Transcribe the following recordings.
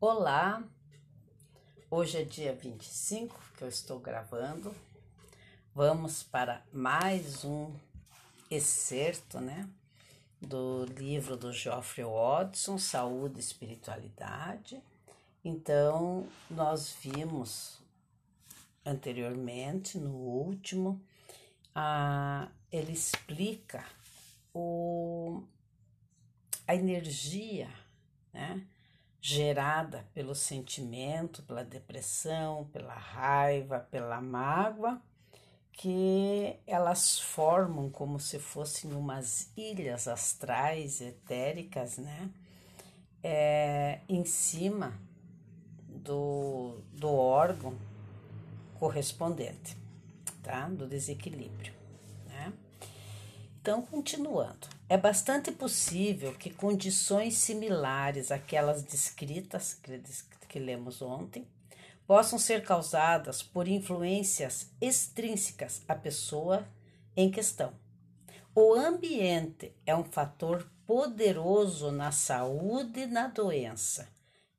Olá, hoje é dia 25 que eu estou gravando. Vamos para mais um excerto, né, do livro do Geoffrey Watson, Saúde e Espiritualidade. Então, nós vimos anteriormente, no último, a, ele explica o, a energia, né? Gerada pelo sentimento, pela depressão, pela raiva, pela mágoa, que elas formam como se fossem umas ilhas astrais etéricas, né? É, em cima do, do órgão correspondente, tá? Do desequilíbrio. Então, continuando, é bastante possível que condições similares àquelas descritas que, lemos ontem possam ser causadas por influências extrínsecas à pessoa em questão. O ambiente é um fator poderoso na saúde e na doença,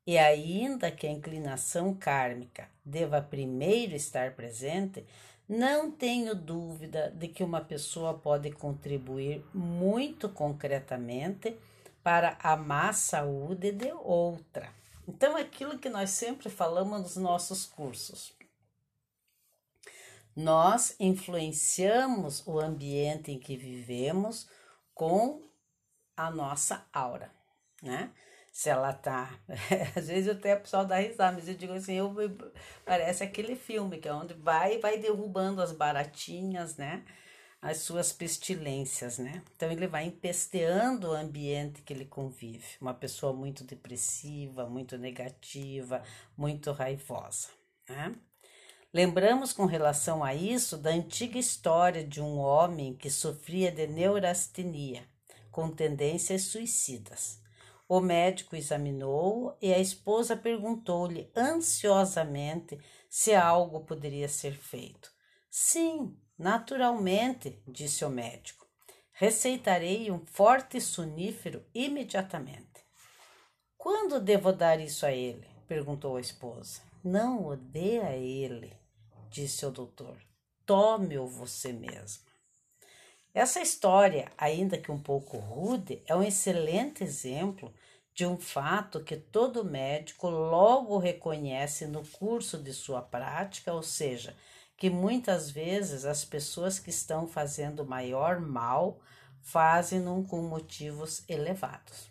e ainda que a inclinação kármica deva primeiro estar presente, não tenho dúvida de que uma pessoa pode contribuir muito concretamente para a má saúde de outra. Então, é aquilo que nós sempre falamos nos nossos cursos. Nós influenciamos o ambiente em que vivemos com a nossa aura, né? Se ela tá. Às vezes eu até o pessoal dá risada, mas eu digo assim, eu, parece aquele filme que é onde vai vai derrubando as baratinhas, né? As suas pestilências, né? Então ele vai empesteando o ambiente que ele convive. Uma pessoa muito depressiva, muito negativa, muito raivosa, né? Lembramos com relação a isso da antiga história de um homem que sofria de neurastenia, com tendências suicidas. O médico examinou e a esposa perguntou-lhe ansiosamente se algo poderia ser feito. Sim, naturalmente, disse o médico. Receitarei um forte sonífero imediatamente. Quando devo dar isso a ele? perguntou a esposa. Não o dê a ele, disse o doutor. Tome-o você mesma. Essa história, ainda que um pouco rude, é um excelente exemplo de um fato que todo médico logo reconhece no curso de sua prática, ou seja, que muitas vezes as pessoas que estão fazendo maior mal fazem-no com motivos elevados.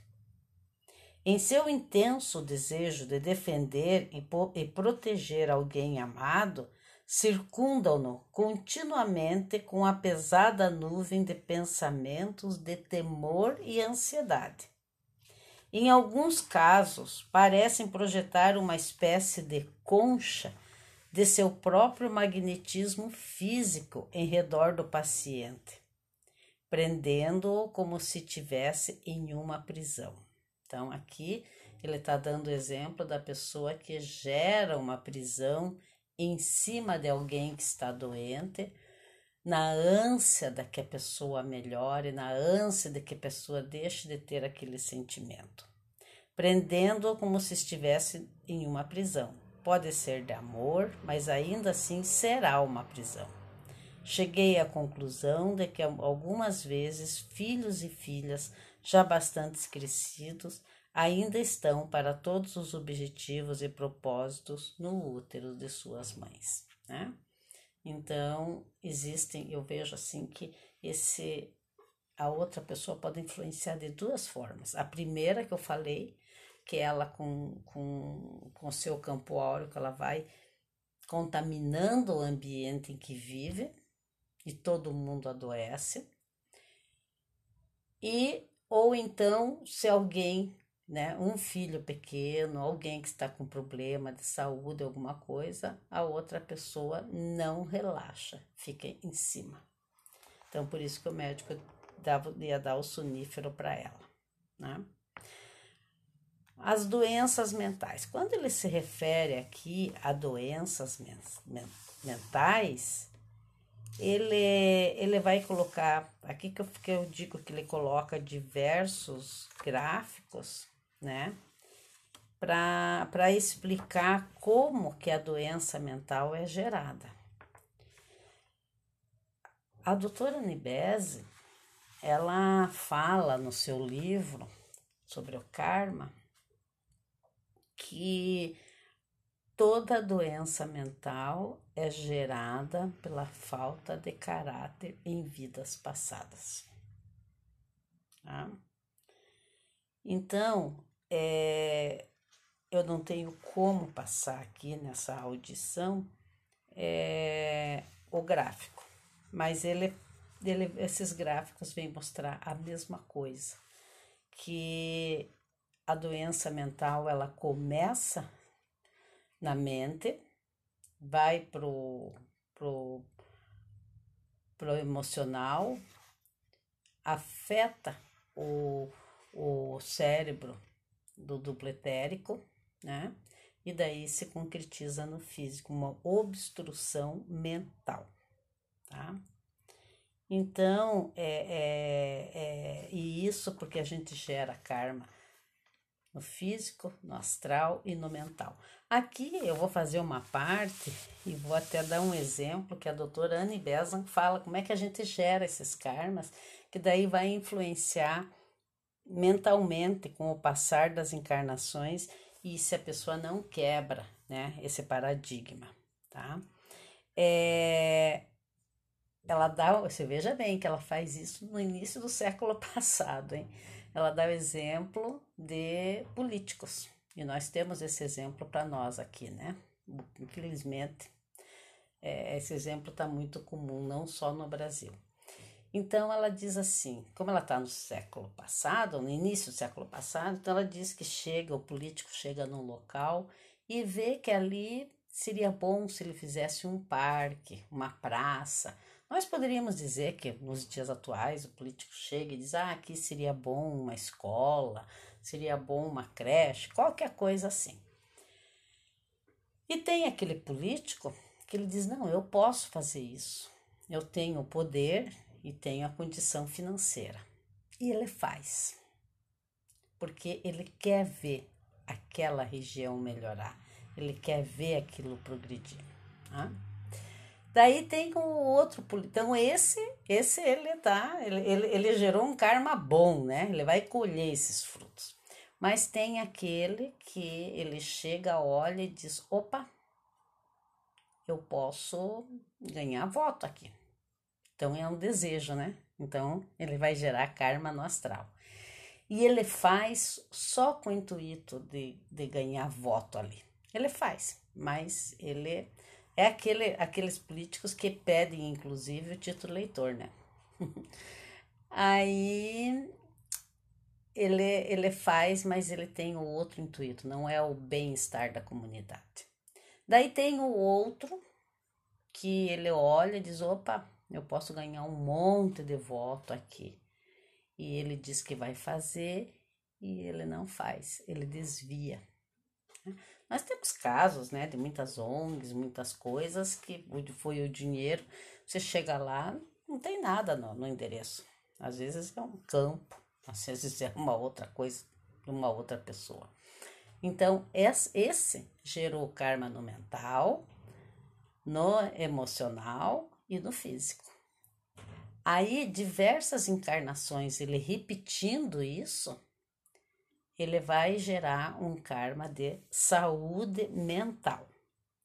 Em seu intenso desejo de defender e, proteger alguém amado, circundam-no continuamente com a pesada nuvem de pensamentos de temor e ansiedade. Em alguns casos, parecem projetar uma espécie de concha de seu próprio magnetismo físico em redor do paciente, prendendo-o como se tivesse em uma prisão. Então, aqui ele está dando exemplo da pessoa que gera uma prisão em cima de alguém que está doente, na ânsia de que a pessoa melhore, na ânsia de que a pessoa deixe de ter aquele sentimento, prendendo-o como se estivesse em uma prisão. Pode ser de amor, mas ainda assim será uma prisão. Cheguei à conclusão de que algumas vezes filhos e filhas já bastante crescidos ainda estão para todos os objetivos e propósitos no útero de suas mães, né? Então, existem, eu vejo assim que esse a outra pessoa pode influenciar de duas formas. A primeira que eu falei, que ela com com com seu campo áureo, que ela vai contaminando o ambiente em que vive e todo mundo adoece. E ou então se alguém né, um filho pequeno, alguém que está com problema de saúde, alguma coisa, a outra pessoa não relaxa, fica em cima. Então, por isso que o médico dava, ia dar o sonífero para ela. Né? As doenças mentais. Quando ele se refere aqui a doenças men mentais, ele, ele vai colocar, aqui que eu, que eu digo que ele coloca diversos gráficos né? para explicar como que a doença mental é gerada. A doutora Nibese, ela fala no seu livro sobre o karma que toda doença mental é gerada pela falta de caráter em vidas passadas. Tá? Então, é, eu não tenho como passar aqui nessa audição é, o gráfico, mas ele, ele, esses gráficos vêm mostrar a mesma coisa, que a doença mental ela começa na mente, vai pro, pro, pro emocional, afeta o, o cérebro do duplo etérico, né? E daí se concretiza no físico uma obstrução mental, tá? Então, é, é, é, e isso porque a gente gera karma no físico, no astral e no mental. Aqui eu vou fazer uma parte e vou até dar um exemplo que a doutora Anne Besant fala como é que a gente gera esses karmas, que daí vai influenciar mentalmente com o passar das encarnações e se a pessoa não quebra, né, esse paradigma, tá? É, ela dá, você veja bem que ela faz isso no início do século passado, hein? Ela dá o exemplo de políticos. E nós temos esse exemplo para nós aqui, né? Infelizmente, é, esse exemplo está muito comum, não só no Brasil. Então ela diz assim, como ela está no século passado, no início do século passado, então ela diz que chega, o político chega num local e vê que ali seria bom se ele fizesse um parque, uma praça. Nós poderíamos dizer que nos dias atuais o político chega e diz: ah, aqui seria bom uma escola, seria bom uma creche, qualquer coisa assim. E tem aquele político que ele diz: não, eu posso fazer isso, eu tenho poder, e tenho a condição financeira. E ele faz, porque ele quer ver aquela região melhorar, ele quer ver aquilo progredir. Tá? Daí tem o outro, então esse, esse ele tá, ele, ele, ele gerou um karma bom, né? Ele vai colher esses frutos. Mas tem aquele que ele chega, olha e diz: opa, eu posso ganhar voto aqui. Então é um desejo, né? Então ele vai gerar karma no astral. E ele faz só com o intuito de, de ganhar voto ali. Ele faz, mas ele é aquele, aqueles políticos que pedem, inclusive, o título leitor, né? Aí ele, ele faz, mas ele tem o outro intuito, não é o bem-estar da comunidade. Daí tem o outro que ele olha e diz: opa, eu posso ganhar um monte de voto aqui. E ele diz que vai fazer e ele não faz, ele desvia. Nós temos casos, né, de muitas ONGs, muitas coisas que foi o dinheiro, você chega lá, não tem nada no, no endereço. Às vezes é um campo, às vezes é uma outra coisa de uma outra pessoa. Então, esse gerou karma no mental, no emocional e no físico. Aí, diversas encarnações, ele repetindo isso, ele vai gerar um karma de saúde mental,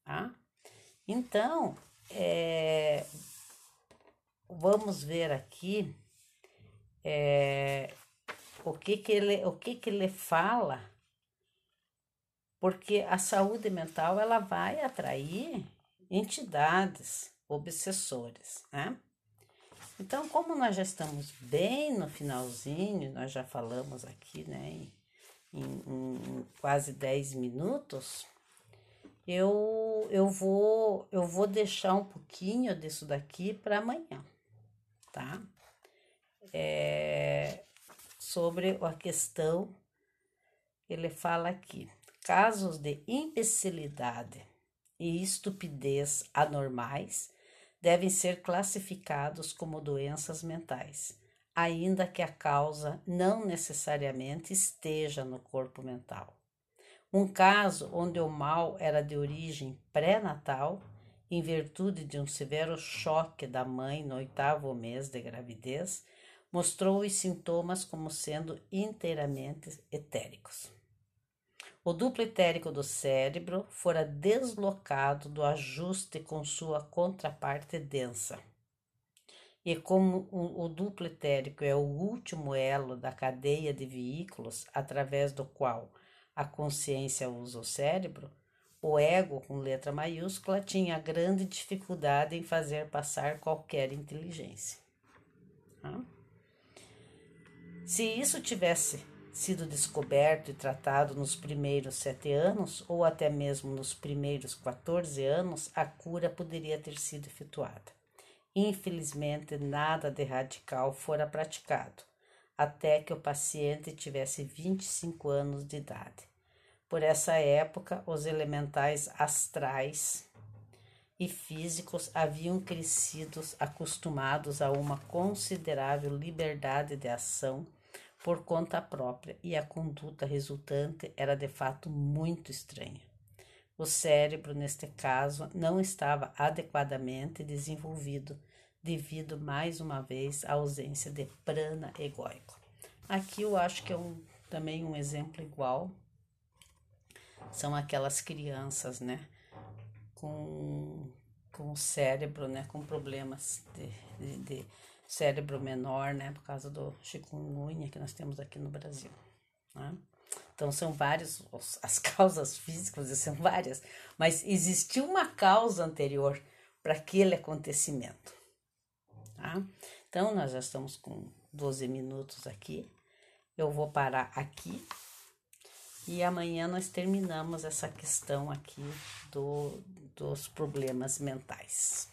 tá? Então, é, vamos ver aqui é, o que que ele, o que que ele fala, porque a saúde mental ela vai atrair entidades obsessores, né? Então, como nós já estamos bem no finalzinho, nós já falamos aqui, né, em, em, em quase 10 minutos, eu, eu, vou, eu vou deixar um pouquinho disso daqui para amanhã, tá? É, sobre a questão, ele fala aqui, casos de imbecilidade e estupidez anormais devem ser classificados como doenças mentais, ainda que a causa não necessariamente esteja no corpo mental. Um caso onde o mal era de origem pré-natal, em virtude de um severo choque da mãe no oitavo mês de gravidez, mostrou os sintomas como sendo inteiramente etéricos. O duplo etérico do cérebro fora deslocado do ajuste com sua contraparte densa. E como o, duplo etérico é o último elo da cadeia de veículos através do qual a consciência usa o cérebro, o ego, com letra maiúscula, tinha grande dificuldade em fazer passar qualquer inteligência. Se isso tivesse sido descoberto e tratado nos primeiros sete anos, ou até mesmo nos primeiros 14 anos, a cura poderia ter sido efetuada. Infelizmente, nada de radical fora praticado, até que o paciente tivesse 25 anos de idade. Por essa época, os elementais astrais e físicos haviam crescido acostumados a uma considerável liberdade de ação por conta própria e a conduta resultante era de fato muito estranha. O cérebro, neste caso, não estava adequadamente desenvolvido devido mais uma vez à ausência de prana egóico. Aqui eu acho que é um, também um exemplo igual. São aquelas crianças, né, com, com o cérebro, né, com problemas de, de, de cérebro menor, né, por causa do chikungunya que nós temos aqui no Brasil. Né? Então são várias as causas físicas, são várias, mas existiu uma causa anterior para aquele acontecimento. Tá? Então nós já estamos com 12 minutos aqui. Eu vou parar aqui e amanhã nós terminamos essa questão aqui do, dos problemas mentais.